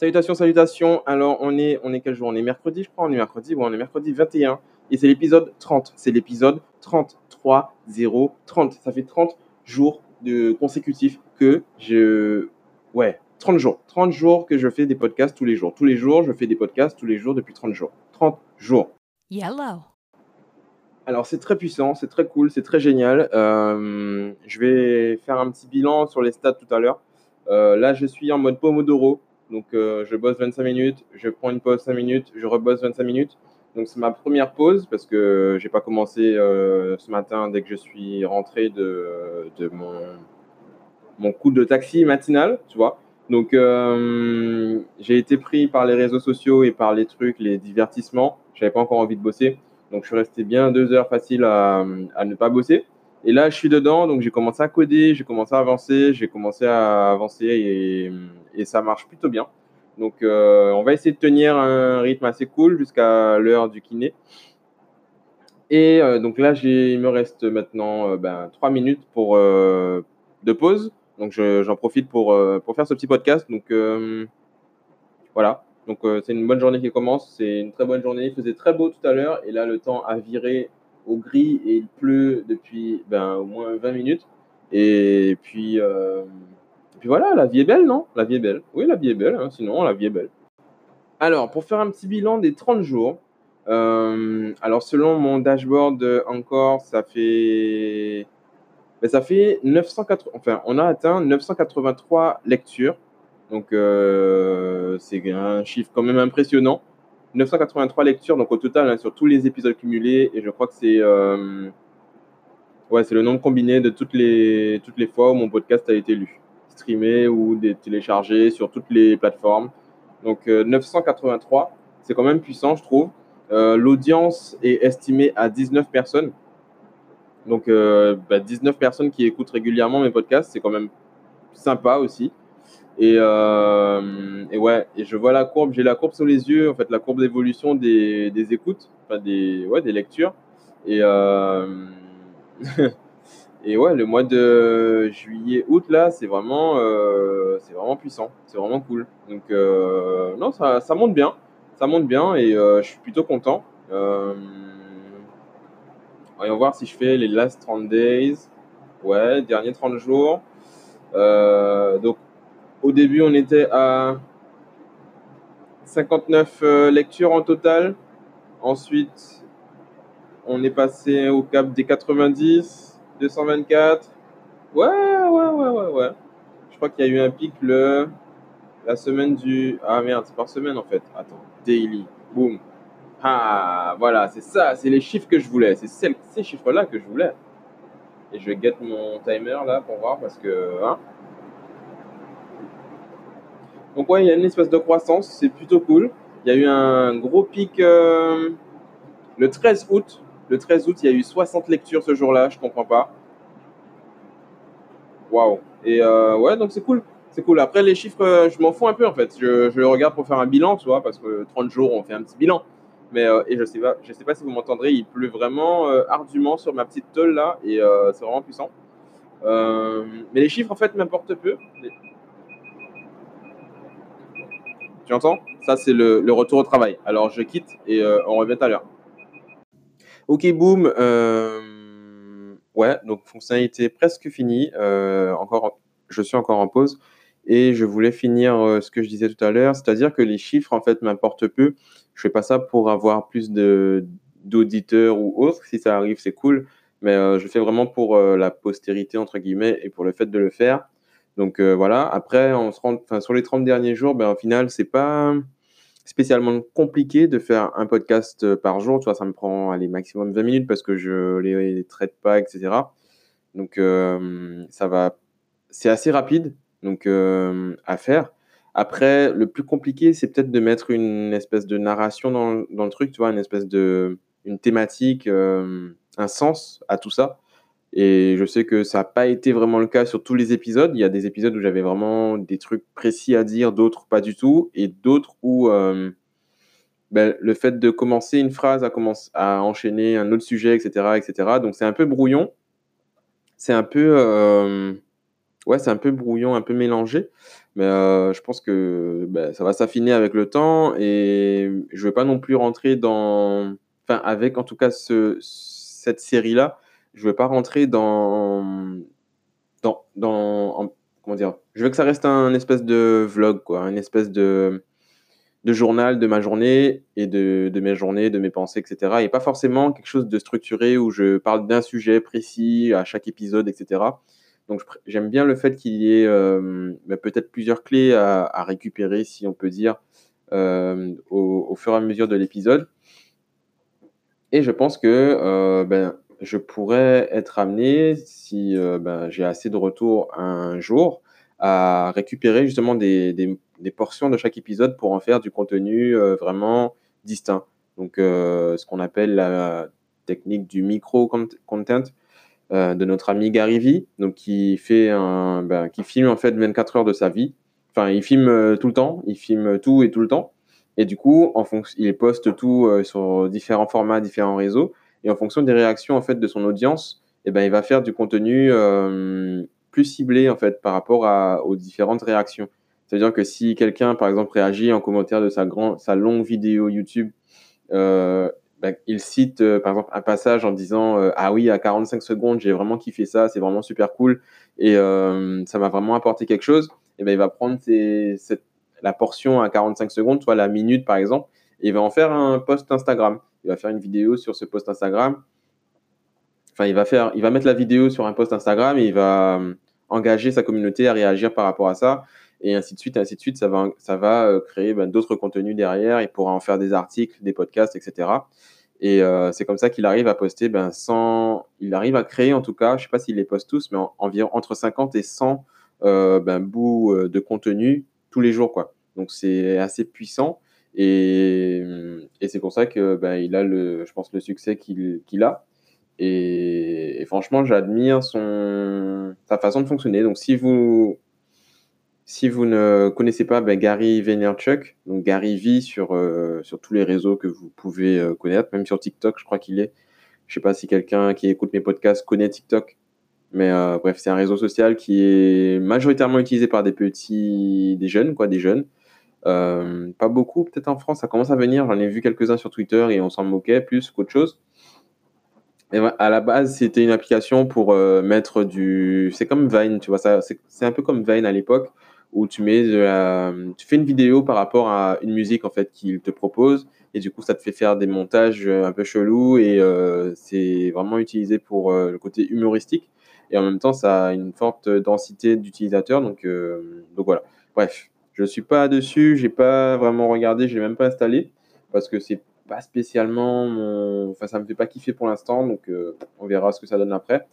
Salutations, salutations. Alors, on est, on est quel jour? On est mercredi, je crois. On est mercredi. Ouais, on est mercredi 21. Et c'est l'épisode 30. C'est l'épisode 33 0 30. Ça fait 30 jours de consécutifs que je. Ouais, 30 jours. 30 jours que je fais des podcasts tous les jours. Tous les jours, je fais des podcasts tous les jours depuis 30 jours. 30 jours. Yellow. Alors, c'est très puissant, c'est très cool, c'est très génial. Euh, je vais faire un petit bilan sur les stats tout à l'heure. Euh, là, je suis en mode Pomodoro. Donc, euh, je bosse 25 minutes, je prends une pause 5 minutes, je rebosse 25 minutes. Donc, c'est ma première pause parce que j'ai pas commencé ce matin dès que je suis rentré de, de mon, mon coup de taxi matinal, tu vois. Donc, j'ai été pris par les réseaux sociaux et par les trucs, les divertissements. J'avais pas encore envie de bosser. Donc, je suis resté bien deux heures facile à, à ne pas bosser. Et là, je suis dedans, donc j'ai commencé à coder, j'ai commencé à avancer, j'ai commencé à avancer et, ça marche plutôt bien. Donc, euh, on va essayer de tenir un rythme assez cool jusqu'à l'heure du kiné. Et euh, donc là, il me reste maintenant euh, ben, trois minutes pour, euh, de pause. Donc, j'en profite pour, pour faire ce petit podcast. Donc, voilà. Donc, c'est une bonne journée qui commence. C'est une très bonne journée. Il faisait très beau tout à l'heure. Et là, le temps a viré au gris et il pleut depuis ben, au moins 20 minutes. Et puis, euh, puis voilà, la vie est belle, non? La vie est belle. Oui, la vie est belle, hein, sinon la vie est belle. Alors, pour faire un petit bilan des 30 jours, euh, alors selon mon dashboard encore, ça fait, ben, ça fait 980, enfin, on a atteint 983 lectures. Donc, euh, c'est un chiffre quand même impressionnant. 983 lectures, donc au total, hein, sur tous les épisodes cumulés, et je crois que c'est euh, ouais, le nombre combiné de toutes les, toutes les fois où mon podcast a été lu, streamé ou téléchargé sur toutes les plateformes. Donc euh, 983, c'est quand même puissant, je trouve. Euh, L'audience est estimée à 19 personnes. Donc euh, bah, 19 personnes qui écoutent régulièrement mes podcasts, c'est quand même sympa aussi. Et, euh, et, ouais, et je vois la courbe, j'ai la courbe sous les yeux, en fait, la courbe d'évolution des, écoutes, enfin des, ouais, des lectures. Et, euh, et ouais, le mois de juillet, août, là, c'est vraiment, euh, vraiment puissant, c'est vraiment cool. Donc, non, ça, ça monte bien, ça monte bien et je suis plutôt content. voyons voir si je fais les last 30 days. Ouais, dernier 30 jours. donc, au début, on était à 59 euh, lectures en total. Ensuite, on est passé au cap des 90, 224. Ouais, ouais, ouais, ouais, ouais. Je crois qu'il y a eu un pic le la semaine du ah merde, c'est par semaine en fait. Attends, daily. Boom. Ah, voilà, c'est ça, c'est les chiffres que je voulais. C'est ces chiffres-là que je voulais. Et je vais get mon timer là pour voir parce que hein, donc ouais, il y a une espèce de croissance, c'est plutôt cool. Il y a eu un gros pic euh, le 13 août. Le 13 août, il y a eu 60 lectures ce jour-là, je comprends pas. Waouh. Et euh, ouais, donc c'est cool. C'est cool. Après, les chiffres, euh, je m'en fous un peu en fait. Je, je, regarde pour faire un bilan, tu vois, parce que 30 jours, on fait un petit bilan. Mais et je sais sais pas si vous m'entendrez, il pleut vraiment ardument sur ma petite tôle là, et c'est vraiment puissant. mais les chiffres en fait m'importent peu. Tu entends? Ça, c'est le, retour au travail. Alors, je quitte et euh, on revient tout à l'heure. Ok, boum. Euh, ouais, donc fonctionnalité presque finie. Euh, encore, je suis encore en pause. Et je voulais finir ce que je disais tout à l'heure, c'est-à-dire que les chiffres, en fait, m'importent peu. Je fais pas ça pour avoir plus de d'auditeurs ou autres. Si ça arrive, c'est cool. Mais je fais vraiment pour la postérité, entre guillemets, et pour le fait de le faire. Donc euh, voilà, après, on se rend, sur les 30 derniers jours, ben, au final, c'est pas spécialement compliqué de faire un podcast euh, par jour. Tu ça me prend allez, maximum 20 minutes parce que je les traite pas, etc. Donc euh, ça va, c'est assez rapide donc à faire. Après, le plus compliqué, c'est peut-être de mettre une espèce de narration dans, le truc, tu une espèce de une thématique, un sens à tout ça. Et je sais que ça n'a pas été vraiment le cas sur tous les épisodes. Il y a des épisodes où j'avais vraiment des trucs précis à dire, d'autres pas du tout, et d'autres où euh, ben, le fait de commencer une phrase à, commencer, à enchaîner un autre sujet, etc., etc. Donc c'est un peu brouillon. C'est un peu, euh, ouais, c'est un peu brouillon, un peu mélangé. Mais je pense que bah, ça va s'affiner avec le temps et je veux pas non plus rentrer dans, enfin, avec en tout cas ce, cette série-là, je veux pas rentrer dans, dans, dans, comment dire, je veux que ça reste un espèce de vlog, quoi, une espèce de, de journal de ma journée et de, de mes journées, de mes pensées, etc. Et pas forcément quelque chose de structuré où je parle d'un sujet précis à chaque épisode, etc. Donc j'aime bien le fait qu'il y ait euh, bah, peut-être plusieurs clés à, récupérer, si on peut dire, euh, au, fur et à mesure de l'épisode. Et je pense que euh, ben, je pourrais être amené, si ben, j'ai assez de retour un jour, à récupérer justement des, des, portions de chaque épisode pour en faire du contenu vraiment distinct. Donc ce qu'on appelle la technique du micro-content euh, de notre ami Gary Vee, donc qui fait un, ben, qui filme en fait 24 heures de sa vie. Enfin, il filme euh, tout le temps, il filme tout et tout le temps. Et du coup, en fonction, il poste tout euh, sur différents formats, différents réseaux. Et en fonction des réactions en fait de son audience, eh ben, il va faire du contenu plus ciblé en fait par rapport aux différentes réactions. C'est-à-dire que si quelqu'un, par exemple, réagit en commentaire de sa, grand, sa longue vidéo YouTube, euh, bah, il cite euh, par exemple un passage en disant euh, ah oui à 45 secondes j'ai vraiment kiffé ça c'est vraiment super cool et euh, ça m'a vraiment apporté quelque chose et ben il va prendre cette, la portion à 45 secondes soit la minute par exemple et il va en faire un post Instagram il va faire une vidéo sur ce post Instagram enfin il va faire il va mettre la vidéo sur un post Instagram et il va engager sa communauté à réagir par rapport à ça et ainsi de suite, ainsi de suite. Ça va, ça va euh, créer ben, d'autres contenus derrière. Il pourra en faire des articles, des podcasts, etc. Et euh, c'est comme ça qu'il arrive à poster ben, 100, il arrive à créer en tout cas, je sais pas s'il les poste tous, mais environ entre 50 et 100 euh, ben, bouts euh, de contenu tous les jours. quoi. Donc c'est assez puissant. Et, c'est pour ça que ben, il a le, je pense, le succès qu'il qu'il a. Et, franchement, j'admire sa façon de fonctionner. Donc si vous, si vous ne connaissez pas ben, Gary Vaynerchuk, donc Gary V sur, euh, sur tous les réseaux que vous pouvez euh, connaître, même sur TikTok, je crois qu'il est. Je sais pas si quelqu'un qui écoute mes podcasts connaît TikTok, mais euh, bref, c'est un réseau social qui est majoritairement utilisé par des petits, des jeunes, quoi, des jeunes. Pas beaucoup, peut-être en France, ça commence à venir. J'en ai vu quelques-uns sur Twitter et on s'en moquait plus qu'autre chose. À la base, c'était une application pour mettre du. C'est comme Vine, tu vois, c'est un peu comme Vine à l'époque où tu mets tu fais une vidéo par rapport à une musique en fait qu'il te propose et du coup ça te fait faire des montages euh, un peu chelous et euh, c'est vraiment utilisé pour euh, le côté humoristique et en même temps ça a une forte densité d'utilisateurs donc voilà bref je suis pas dessus j'ai pas vraiment regardé j'ai même pas installé parce que c'est pas spécialement mon enfin ça me fait pas kiffer pour l'instant donc on verra ce que ça donne après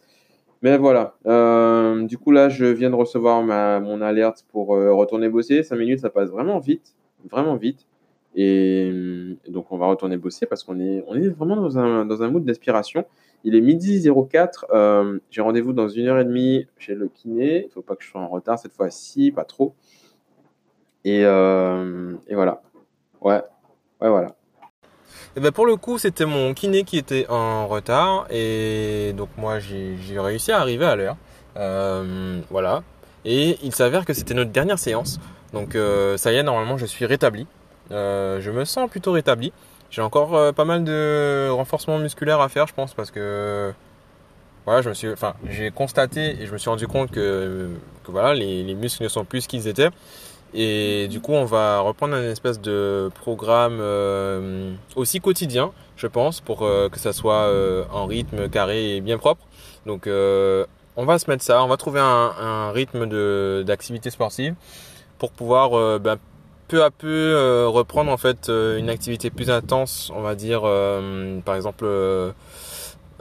mais voilà. Euh, du coup, là, je viens de recevoir ma, mon alerte pour euh, retourner bosser. 5 minutes, ça passe vraiment vite. Vraiment vite. Et, donc, on va retourner bosser parce qu'on est, on est vraiment dans un, dans un mood d'inspiration. Il est midi 04. Euh, J'ai rendez-vous dans une heure et demie chez le kiné. Il ne faut pas que je sois en retard cette fois-ci, pas trop. Et, euh, et voilà. Ouais. Ouais, voilà. Et ben pour le coup, c'était mon kiné qui était en retard et donc moi j'ai réussi à arriver à l'heure. Euh, voilà. Et il s'avère que c'était notre dernière séance. Donc euh, ça y est, normalement je suis rétabli. Euh, je me sens plutôt rétabli. J'ai encore pas mal de renforcement musculaire à faire, je pense, parce que voilà, je me suis, enfin, j'ai constaté et je me suis rendu compte que, que voilà, les, les muscles ne sont plus ce qu'ils étaient. Et du coup, on va reprendre un espèce de programme euh, aussi quotidien, je pense, pour euh, que ça soit euh, en rythme carré et bien propre. Donc, on va se mettre ça, on va trouver un, un rythme d'activité sportive pour pouvoir ben, peu à peu reprendre en fait une activité plus intense, on va dire, par exemple.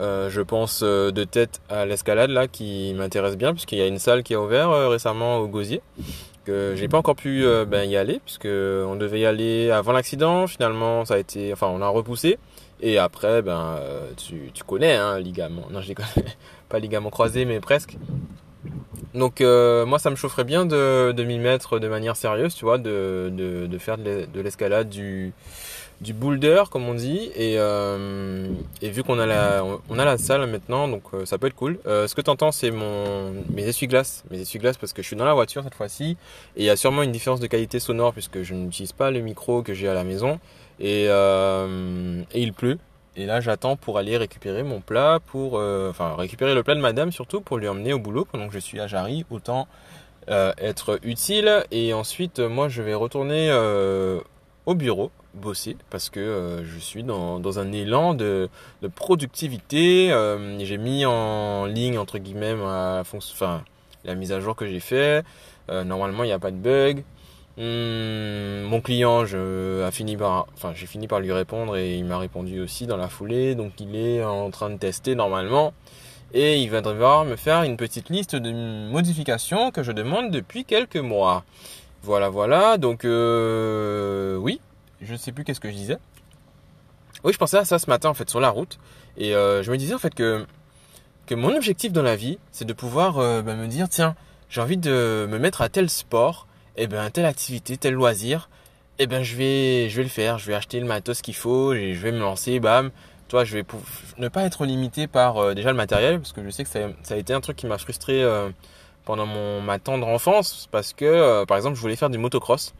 je pense de tête à l'escalade là qui m'intéresse bien puisqu'il y a une salle qui a ouvert récemment au Gosier j'ai pas encore pu euh, ben, y aller puisque on devait y aller avant l'accident. Finalement, ça a été, enfin, on a repoussé. Et après, ben, euh, tu, tu connais, hein, ligament. Non, je connais pas ligament croisé, mais presque. Donc moi ça me chaufferait bien de, de m'y mettre de manière sérieuse, tu vois, de, de, de faire de l'escalade, du, du boulder comme on dit et, euh, et vu qu'on a la on a la salle maintenant donc euh, ça peut être cool. Euh, ce que tu entends c'est mon mes essuie-glaces, mes essuie-glaces parce que je suis dans la voiture cette fois-ci et il y a sûrement une différence de qualité sonore puisque je n'utilise pas le micro que j'ai à la maison et, et il pleut. Et là j'attends pour aller récupérer mon plat pour enfin récupérer le plat de madame surtout pour lui emmener au boulot. Pendant que je suis à Jarry autant être utile. Et ensuite moi je vais retourner au bureau bosser parce que euh, je suis dans, dans, un élan de, de productivité. Euh, j'ai mis en ligne entre guillemets la mise à jour que j'ai fait. Euh, normalement, il n'y a pas de bug. Hum, mon client, a fini par, enfin, j'ai fini par lui répondre et il m'a répondu aussi dans la foulée. Donc, il est en train de tester normalement et il va devoir me faire une petite liste de modifications que je demande depuis quelques mois. Voilà, voilà. Donc, oui, je ne sais plus qu'est-ce que je disais. Oui, je pensais à ça ce matin en fait sur la route et euh, je me disais en fait que que mon objectif dans la vie, c'est de pouvoir euh, bah, me dire tiens, j'ai envie de me mettre à tel sport, et eh ben telle activité, tel loisir, et eh ben je vais je vais le faire, je vais acheter le matos qu'il faut et je vais me lancer, bam. Toi, je vais ne pas être limité par euh, déjà le matériel parce que je sais que ça, ça a été un truc qui m'a frustré pendant mon ma tendre enfance parce que par exemple, je voulais faire du motocross.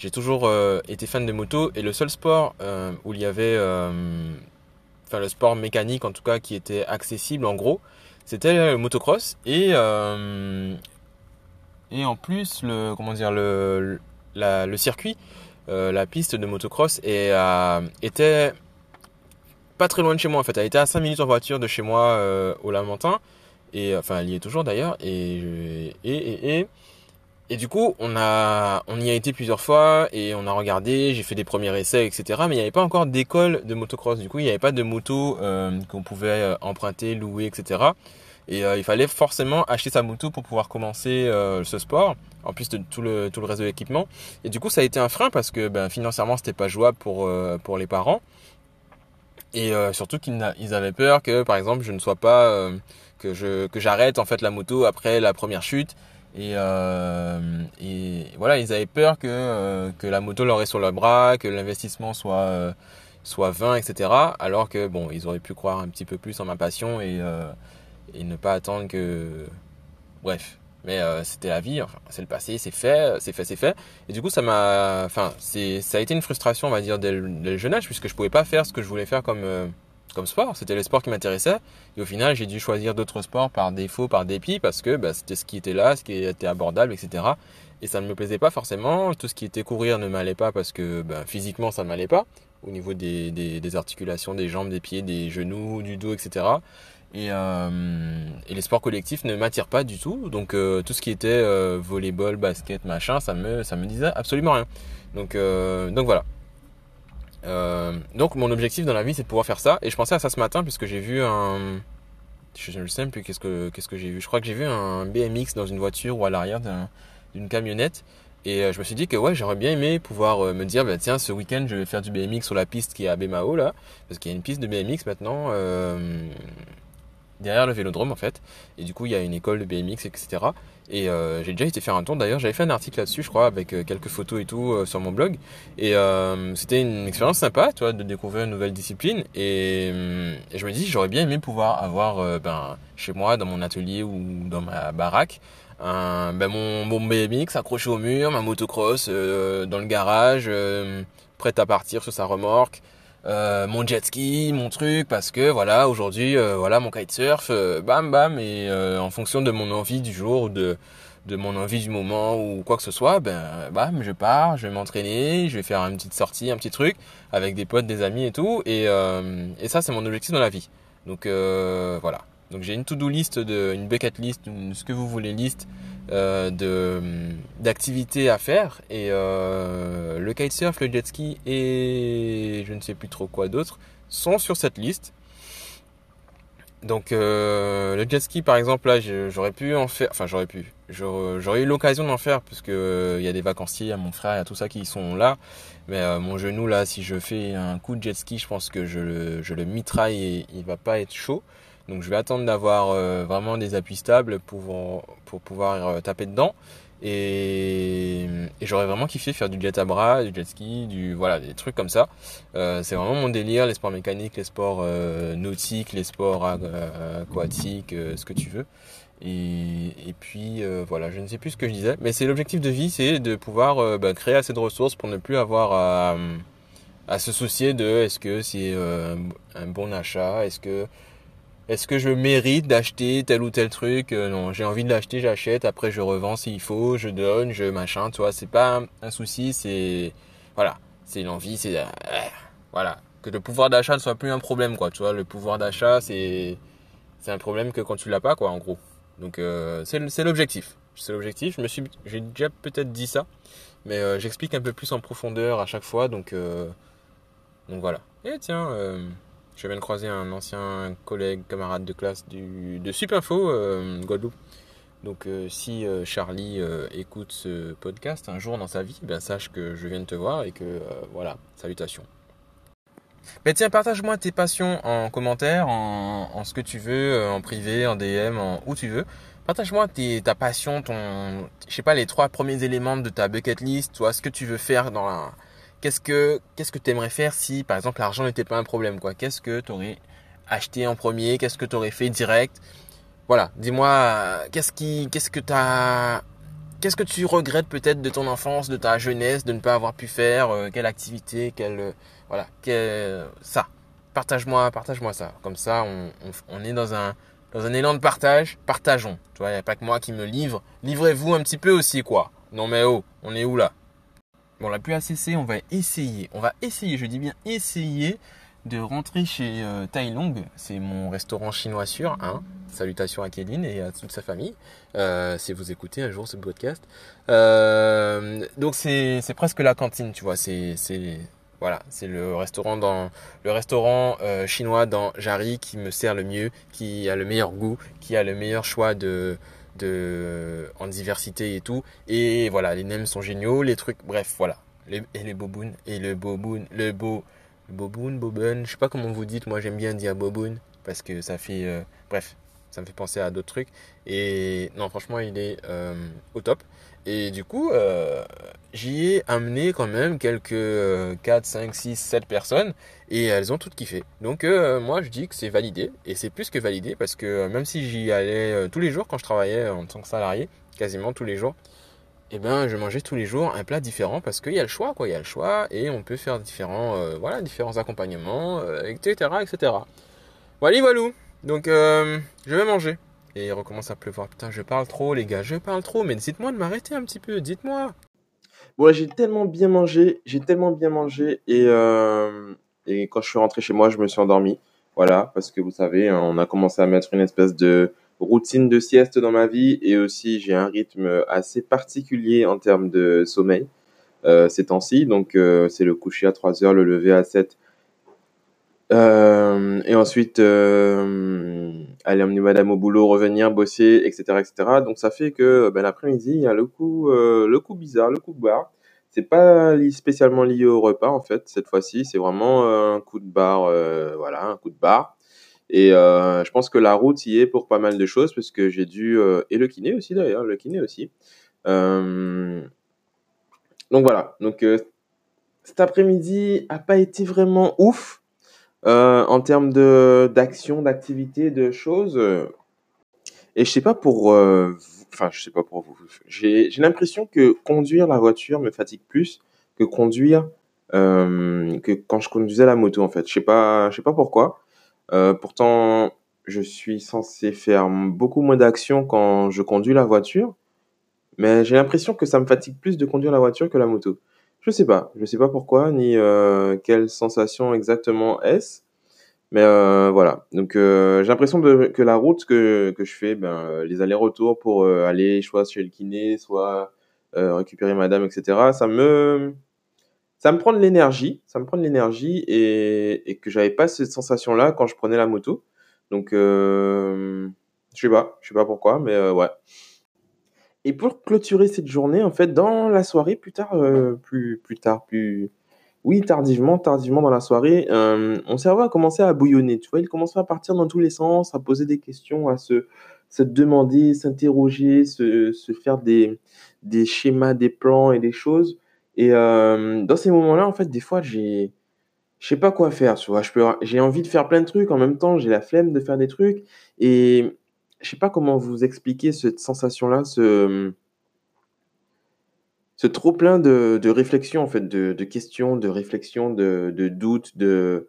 J'ai toujours euh, été fan de moto et le seul sport euh, où il y avait, euh, enfin le sport mécanique en tout cas qui était accessible en gros, c'était le motocross et et en plus le comment dire le le circuit, la piste de motocross était pas très loin de chez moi en fait. Elle était à 5 minutes en voiture de chez moi au Lamentin et enfin elle y est toujours d'ailleurs et, et et du coup, on a, on y a été plusieurs fois et on a regardé, j'ai fait des premiers essais, etc. Mais il n'y avait pas encore d'école de motocross. Du coup, il n'y avait pas de moto euh, qu'on pouvait euh, emprunter, louer, etc. Et euh, il fallait forcément acheter sa moto pour pouvoir commencer ce sport, en plus de tout le, tout le reste de l'équipement. Et du coup, ça a été un frein parce que ben, financièrement, c'était pas jouable pour, pour les parents. Et surtout qu'ils avaient peur que, par exemple, je ne sois pas, que je que j'arrête en fait la moto après la première chute et, euh, et, voilà, ils avaient peur que, euh, que la moto leur est sur le bras, que l'investissement soit, euh, soit vain, etc. Alors que bon, ils auraient pu croire un petit peu plus en ma passion et, et ne pas attendre que. Bref. Mais c'était la vie, c'est le passé, c'est fait, c'est fait, c'est fait. Et du coup, ça m'a. Enfin, ça a été une frustration, on va dire, dès le, dès le, jeune âge, puisque je pouvais pas faire ce que je voulais faire comme comme sport. C'était les sports qui m'intéressaient. Et au final, j'ai dû choisir d'autres sports par défaut, par dépit, parce que bah, c'était ce qui était là, ce qui était abordable, etc. Et ça ne me plaisait pas forcément. Tout ce qui était courir ne m'allait pas parce que bah, physiquement, ça ne m'allait pas. Au niveau des, articulations, des jambes, des pieds, des genoux, du dos, etc. Et, euh, et les sports collectifs ne m'attirent pas du tout. Donc euh, tout ce qui était euh, volleyball, basket, machin, ça me, ça me disait absolument rien. Donc, donc voilà. Euh, donc mon objectif dans la vie c'est de pouvoir faire ça. Et je pensais à ça ce matin puisque j'ai vu un je ne sais plus qu'est-ce que qu'est-ce que j'ai vu. Je crois que j'ai vu un BMX dans une voiture ou à l'arrière d'une camionnette. Et euh, je me suis dit que ouais j'aurais bien aimé pouvoir euh, me dire bah, tiens ce week-end je vais faire du BMX sur la piste qui est à Bemao là. Parce qu'il y a une piste de BMX maintenant derrière le vélodrome en fait. Et du coup il y a une école de BMX etc et euh, j'ai déjà été faire un tour d'ailleurs, j'avais fait un article là-dessus, je crois, avec euh, quelques photos et tout euh, sur mon blog. Et c'était une expérience sympa, tu vois, de découvrir une nouvelle discipline. Et, je me dis, j'aurais bien aimé pouvoir avoir, ben, chez moi, dans mon atelier ou dans ma baraque, un, ben, mon, mon BMX accroché au mur, ma motocross dans le garage, prête à partir sur sa remorque. Euh, mon jet ski, mon truc, parce que voilà, aujourd'hui, euh, voilà, mon kitesurf, euh, bam bam, et en fonction de mon envie du jour ou de, mon envie du moment ou quoi que ce soit, ben bam, je pars, je vais m'entraîner, je vais faire une petite sortie, un petit truc avec des potes, des amis et tout, et, et ça c'est mon objectif dans la vie. Donc voilà. Donc j'ai une to-do list, une bucket list, ce que vous voulez liste euh, d'activités à faire et euh, le kitesurf, le jet ski et je ne sais plus trop quoi d'autre sont sur cette liste. Donc euh, le jet ski par exemple là j'aurais pu en faire, enfin j'aurais pu, j'aurais eu l'occasion d'en faire puisque il y a des vacanciers, à mon frère, il y a tout ça qui sont là. Mais mon genou là, si je fais un coup de jet ski, je pense que je le mitraille et il va pas être chaud. Donc je vais attendre d'avoir vraiment des appuis stables pour, pour pouvoir taper dedans. Et, j'aurais vraiment kiffé faire du jet à bras, du jet ski, du voilà des trucs comme ça. Euh, c'est vraiment mon délire, les sports mécaniques, les sports euh, nautiques, les sports euh, aquatiques, ce que tu veux. Et, puis voilà, je ne sais plus ce que je disais, mais c'est l'objectif de vie, c'est de pouvoir bah, créer assez de ressources pour ne plus avoir à se soucier de est-ce que c'est un bon achat, est-ce que est-ce que je mérite d'acheter tel ou tel truc? Euh, Non, j'ai envie de l'acheter, j'achète. Après, je revends s'il faut, je donne, je machin. Tu vois, c'est pas un souci. C'est voilà, c'est l'envie, c'est euh, voilà que le pouvoir d'achat ne soit plus un problème, quoi. Tu vois, le pouvoir d'achat, c'est c'est un problème que quand tu l'as pas, quoi, en gros. Donc euh, c'est l'objectif. C'est l'objectif. Je me j'ai déjà peut-être dit ça, mais j'explique un peu plus en profondeur à chaque fois. Donc donc voilà. Et tiens. Je viens de croiser un ancien collègue, camarade de classe du, de Supinfo, euh, Guadeloupe. Donc euh, si euh, Charlie écoute ce podcast un jour dans sa vie, ben sache que je viens de te voir et que voilà, salutations. Mais tiens, partage-moi tes passions en commentaire, en, ce que tu veux, en privé, en DM, où tu veux. Partage-moi ta passion, ton, je sais pas, les trois premiers éléments de ta bucket list, toi, ce que tu veux faire dans la, qu'est-ce que qu'est-ce que tu aimerais faire si par exemple l'argent n'était pas un problème quoi? Qu'est-ce que tu aurais acheté en premier? Qu'est-ce que tu aurais fait direct? Voilà, dis-moi qu'est-ce qui qu'est-ce que tu qu'est-ce que tu regrettes peut-être de ton enfance, de ta jeunesse de ne pas avoir pu faire euh, quelle activité, quelle euh, voilà, ça. Partage-moi, partage-moi ça. Comme ça on, on, est dans un dans un élan de partage, partageons. Tu vois, il n'y a pas que moi qui me livre. Livrez-vous un petit peu aussi quoi. Non mais oh, on est où là? Bon, la pluie a cessé, on va essayer, on va essayer, je dis bien essayer de rentrer chez euh, Long. C'est mon restaurant chinois sûr. Hein. Salutations à Kéline et à toute sa famille. Euh, si vous écoutez un jour ce podcast. Euh, donc c'est presque la cantine, tu vois. C'est voilà, c'est le restaurant euh, chinois dans Jarry qui me sert le mieux, qui a le meilleur goût, qui a le meilleur choix de de, en diversité et tout. Et voilà, les nems sont géniaux, les trucs, bref, voilà. Et les bobounes, et le boboun, le beau, le boboun, je sais pas comment vous dites, moi j'aime bien dire boboun, parce que ça fait, euh, bref, ça me fait penser à d'autres trucs. Et non, franchement, il est euh, au top. Et du coup, euh, j'y ai amené quand même quelques 4, 5, 6, 7 personnes et elles ont toutes kiffé. Donc euh, moi je dis que c'est validé et c'est plus que validé parce que même si j'y allais tous les jours quand je travaillais en tant que salarié, quasiment tous les jours, eh ben je mangeais tous les jours un plat différent parce qu'il y a le choix quoi, il y a le choix et on peut faire différents voilà, différents accompagnements, etc., etc. Voilà, voilà. Donc je vais manger. Et il recommence à pleuvoir. Putain, je parle trop, les gars, je parle trop. Mais dites-moi de m'arrêter un petit peu, dites-moi. Bon, j'ai tellement bien mangé, j'ai tellement bien mangé. Et, euh, et quand je suis rentré chez moi, je me suis endormi. Voilà, parce que vous savez, hein, on a commencé à mettre une espèce de routine de sieste dans ma vie. Et aussi, j'ai un rythme assez particulier en termes de sommeil euh, ces temps-ci. Donc, euh, c'est le coucher à 3 heures, le lever à 7 euh, et ensuite, euh, aller emmener madame au boulot, revenir, bosser, etc., etc. Donc ça fait que ben, l'après-midi, il y a le coup, euh, le coup bizarre, le coup de barre. C'est pas spécialement lié au repas en fait cette fois-ci, c'est vraiment euh, un coup de barre, euh, voilà, un coup de barre. Et euh, je pense que la route y est pour pas mal de choses parce que j'ai dû et le kiné aussi d'ailleurs, le kiné aussi. donc voilà, donc cet après-midi a pas été vraiment ouf. Euh, en termes de d'action, d'activité, de choses. Euh, et je sais pas pour, euh, enfin je sais pas pour vous. J'ai l'impression que conduire la voiture me fatigue plus que conduire que quand je conduisais la moto en fait. Je sais pas, je sais pas pourquoi. pourtant, je suis censé faire beaucoup moins d'actions quand je conduis la voiture, mais j'ai l'impression que ça me fatigue plus de conduire la voiture que la moto. Je sais pas, je sais pas pourquoi ni euh, quelle sensation exactement est-ce, mais euh, voilà. Donc euh, j'ai l'impression que la route que, que je fais, ben les allers-retours pour aller soit chez le kiné, soit récupérer madame, etc. Ça me ça me prend de l'énergie, ça me prend de l'énergie et, et que j'avais pas cette sensation-là quand je prenais la moto. Donc je sais pas, je sais pas pourquoi, mais ouais. Et pour clôturer cette journée, en fait, dans la soirée, plus tard, euh, plus, plus tard, plus, Oui, tardivement, tardivement dans la soirée, euh, mon cerveau a commencé à bouillonner. Tu vois, il commençait à partir dans tous les sens, à poser des questions, à se, se demander, s'interroger, se, se faire des, des schémas, des plans et des choses. Et euh, dans ces moments-là, en fait, des fois, j'ai, je sais pas quoi faire. Tu vois, j'ai envie de faire plein de trucs en même temps, j'ai la flemme de faire des trucs. Et je sais pas comment vous expliquer cette sensation-là, ce ce trop plein de, de réflexions, en fait, de, de questions, de réflexions, de, de doutes, de,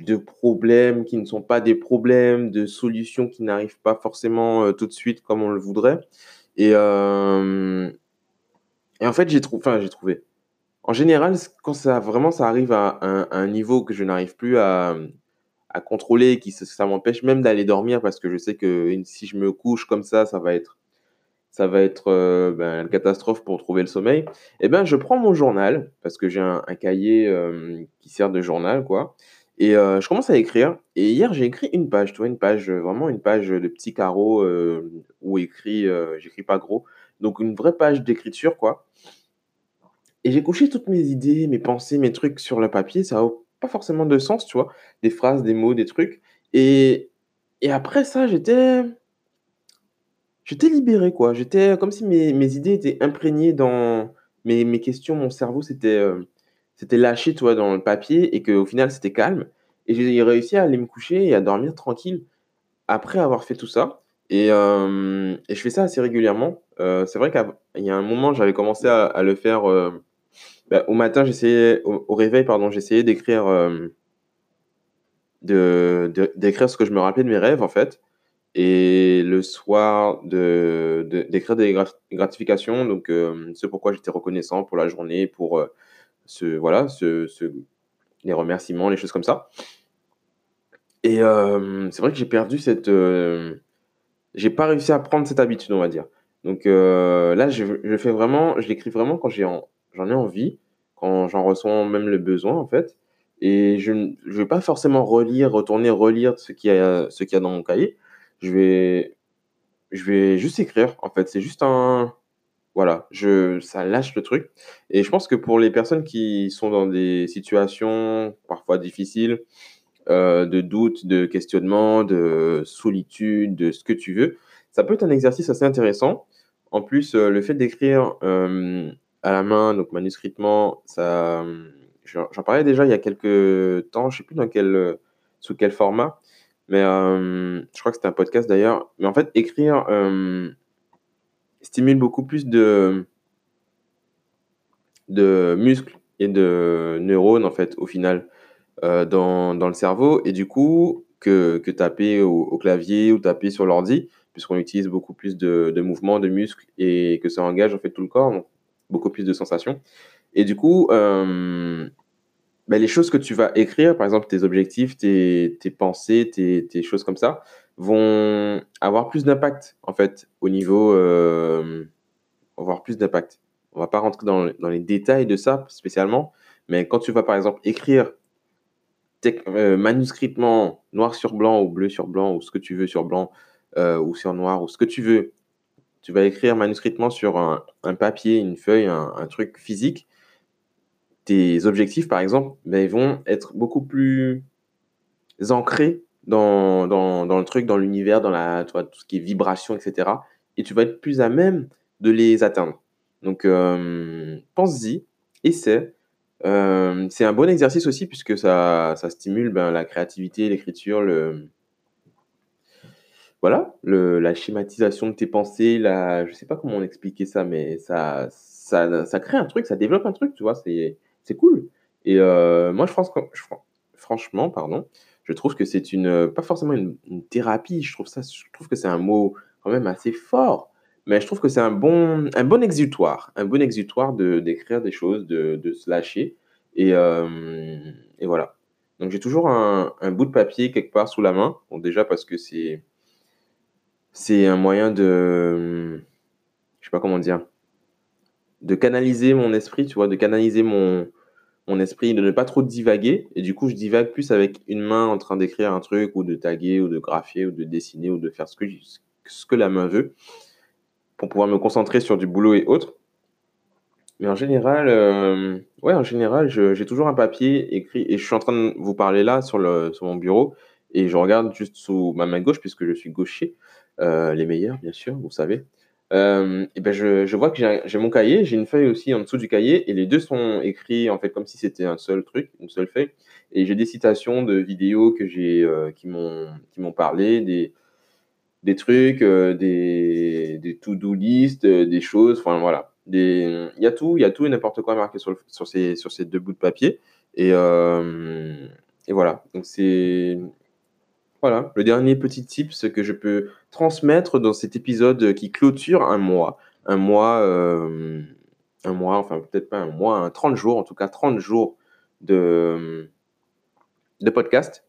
de problèmes qui ne sont pas des problèmes, de solutions qui n'arrivent pas forcément euh, tout de suite comme on le voudrait. Et, euh, et en fait, j'ai j'ai trouvé. En général, quand ça vraiment ça arrive à un niveau que je n'arrive plus à, à contrôler, qui ça m'empêche même d'aller dormir parce que je sais que si je me couche comme ça, ça va être ça va être euh, ben, catastrophe pour trouver le sommeil, eh ben, je prends mon journal, parce que j'ai un, cahier euh, qui sert de journal, quoi, et euh, je commence à écrire. Et hier, j'ai écrit une page, tu vois, une page, vraiment une page de petits carreaux euh, où écrit, j'écris pas gros, donc une vraie page d'écriture, quoi. Et j'ai couché toutes mes idées, mes pensées, mes trucs sur le papier, ça pas forcément de sens, tu vois, des phrases, des mots, des trucs. Et, et après ça, j'étais J'étais libéré, quoi. J'étais comme si mes, mes idées étaient imprégnées dans mes, mes questions, mon cerveau s'était euh, s'était lâché, tu vois, dans le papier et qu'au final, c'était calme. Et j'ai réussi à aller me coucher et à dormir tranquille après avoir fait tout ça. Et, euh, et je fais ça assez régulièrement. Euh, c'est vrai qu'il y a un moment, j'avais commencé à le faire. Bah, au matin, j'essayais, au, réveil, pardon, j'essayais d'écrire euh, de, ce que je me rappelais de mes rêves, en fait. Et le soir, de, d'écrire des grat- gratifications, donc euh, ce pourquoi j'étais reconnaissant pour la journée, pour euh, ce, voilà, ce, ce- les remerciements, les choses comme ça. Et euh, c'est vrai que j'ai perdu cette... j'ai pas réussi à prendre cette habitude, on va dire. Donc là, je fais vraiment, je l'écris vraiment quand j'ai en- j'en ai envie, quand j'en ressens même le besoin, en fait. Et je ne vais pas forcément relire, retourner relire ce qu'il y a, ce qu'il y a dans mon cahier. Je vais, je vais juste écrire, en fait. C'est juste un... Voilà, je, ça lâche le truc. Et je pense que pour les personnes qui sont dans des situations parfois difficiles, euh, de doute, de questionnement, de solitude, de ce que tu veux. Ça peut être un exercice assez intéressant. En plus, euh, le fait d'écrire euh, à la main, donc manuscritement, ça, euh, j'en parlais déjà il y a quelques temps, je sais plus dans quel, euh, sous quel format, mais euh, je crois que c'était un podcast d'ailleurs. Mais en fait, écrire stimule beaucoup plus de, de muscles et de neurones, en fait, au final dans, dans le cerveau et du coup que, que taper au, clavier ou taper sur l'ordi puisqu'on utilise beaucoup plus de, de mouvements, de muscles et que ça engage en fait tout le corps, beaucoup plus de sensations. Et du coup, euh, ben, les choses que tu vas écrire, par exemple tes objectifs, tes, pensées, tes, choses comme ça, vont avoir plus d'impact en fait au niveau, euh, avoir plus d'impact. On va pas rentrer dans, les détails de ça spécialement, mais quand tu vas par exemple écrire euh, manuscritement, noir sur blanc ou bleu sur blanc ou ce que tu veux sur blanc euh, ou sur noir ou ce que tu veux, tu vas écrire manuscritement sur un, papier, une feuille, un, truc physique. Tes objectifs, par exemple, ben, ils vont être beaucoup plus ancrés dans, dans, le truc, dans l'univers, dans la, tout ce qui est vibration, etc. Et tu vas être plus à même de les atteindre. Donc, euh, pense-y, essaie. Euh, c'est un bon exercice aussi puisque ça, ça stimule ben, la créativité, l'écriture, le, voilà, la schématisation de tes pensées, la, je sais pas comment on expliquer ça, mais ça, ça, crée un truc, ça développe un truc, tu vois, c'est, cool. Et euh, moi, je pense franchement, pardon, je trouve que c'est une, pas forcément une, thérapie, je trouve ça, je trouve que c'est un mot quand même assez fort, mais je trouve que c'est un bon, un bon exutoire, un bon exutoire de, d'écrire des choses, de, de se lâcher. Et, euh, et voilà. Donc j'ai toujours un, bout de papier quelque part sous la main. Déjà parce que c'est, c'est un moyen de, je sais pas comment dire, de canaliser mon esprit, tu vois, de canaliser mon, mon esprit, de ne pas trop divaguer. Et du coup, je divague plus avec une main en train d'écrire un truc, ou de taguer, ou de graphier, ou de dessiner, ou de faire ce que, ce que la main veut, pour pouvoir me concentrer sur du boulot et autres. Mais en général, euh, ouais, en général, j'ai toujours un papier écrit et je suis en train de vous parler là sur, le, sur mon bureau et je regarde juste sous ma main gauche puisque je suis gaucher, euh, les meilleurs bien sûr, vous savez. Euh, et ben je, je vois que j'ai mon cahier, j'ai une feuille aussi en dessous du cahier et les deux sont écrits en fait comme si c'était un seul truc, une seule feuille. Et j'ai des citations de vidéos que j'ai qui m'ont qui m'ont parlé, des des trucs, des, des to-do list, des choses, enfin voilà il y a tout, il y a tout et n'importe quoi marqué sur, sur, ces, sur ces deux bouts de papier. Et, euh, et voilà. Donc c'est voilà le dernier petit tip ce que je peux transmettre dans cet épisode qui clôture un mois, un mois, euh, un mois, enfin peut-être pas un mois, un 30 jours, en tout cas 30 jours de podcast.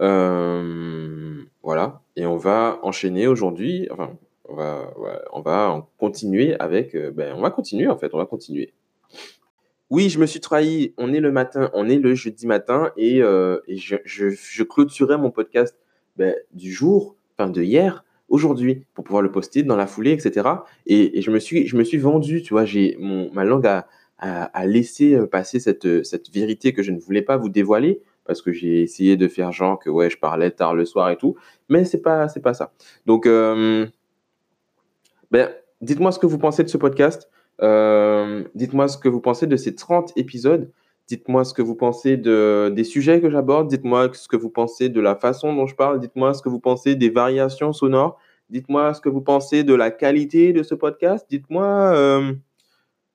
Euh, voilà. Et on va enchaîner aujourd'hui. Enfin, on va, on va continuer avec. Euh, ben, on va continuer en fait, on va continuer. Oui, je me suis trahi. On est le matin, on est le jeudi matin et, je, je, mon podcast ben, du jour, enfin de hier, aujourd'hui, pour pouvoir le poster dans la foulée, etc. Et, je, me suis, je me suis vendu, tu vois, j'ai ma langue a, a, laissé euh, passer cette, cette vérité que je ne voulais pas vous dévoiler parce que j'ai essayé de faire genre que ouais, je parlais tard le soir et tout, mais c'est pas, pas ça. Donc, ben, dites-moi ce que vous pensez de ce podcast. Euh, dites-moi ce que vous pensez de ces 30 épisodes. Dites-moi ce que vous pensez de, des sujets que j'aborde. Dites-moi ce que vous pensez de la façon dont je parle. Dites-moi ce que vous pensez des variations sonores. Dites-moi ce que vous pensez de la qualité de ce podcast. Dites-moi euh,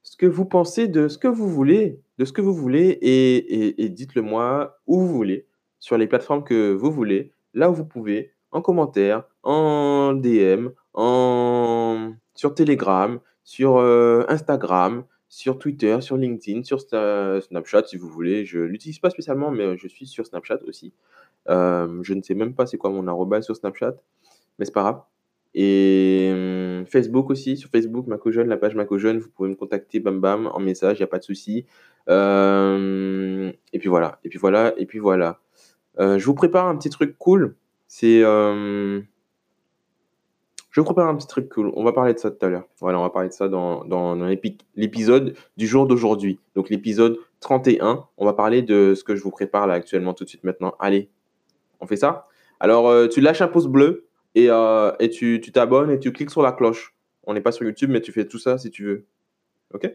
ce que vous pensez de ce que vous voulez, de ce que vous voulez, et, et dites-le moi où vous voulez, sur les plateformes que vous voulez, là où vous pouvez, en commentaire, en DM, en, sur Telegram, sur euh, Instagram, sur Twitter, sur LinkedIn, sur Snapchat si vous voulez. Je l'utilise pas spécialement, mais je suis sur Snapchat aussi. Euh, je ne sais même pas c'est quoi mon arrobas sur Snapchat, mais c'est pas grave. Et hum, Facebook aussi, sur Facebook, Maco Jeune, la page Maco Jeune, vous pouvez me contacter bam bam en message, il n'y a pas de souci. Euh, et puis voilà, et puis voilà, et puis voilà. je vous prépare un petit truc cool. C'est je vous prépare un petit truc cool. On va parler de ça tout à l'heure. Voilà, on va parler de ça dans, l'épisode du jour d'aujourd'hui. Donc l'épisode 31. On va parler de ce que je vous prépare là actuellement tout de suite maintenant. Allez, on fait ça? Alors, euh, tu lâches un pouce bleu et, euh, et tu t'abonnes et tu cliques sur la cloche. On n'est pas sur YouTube, mais tu fais tout ça si tu veux. OK?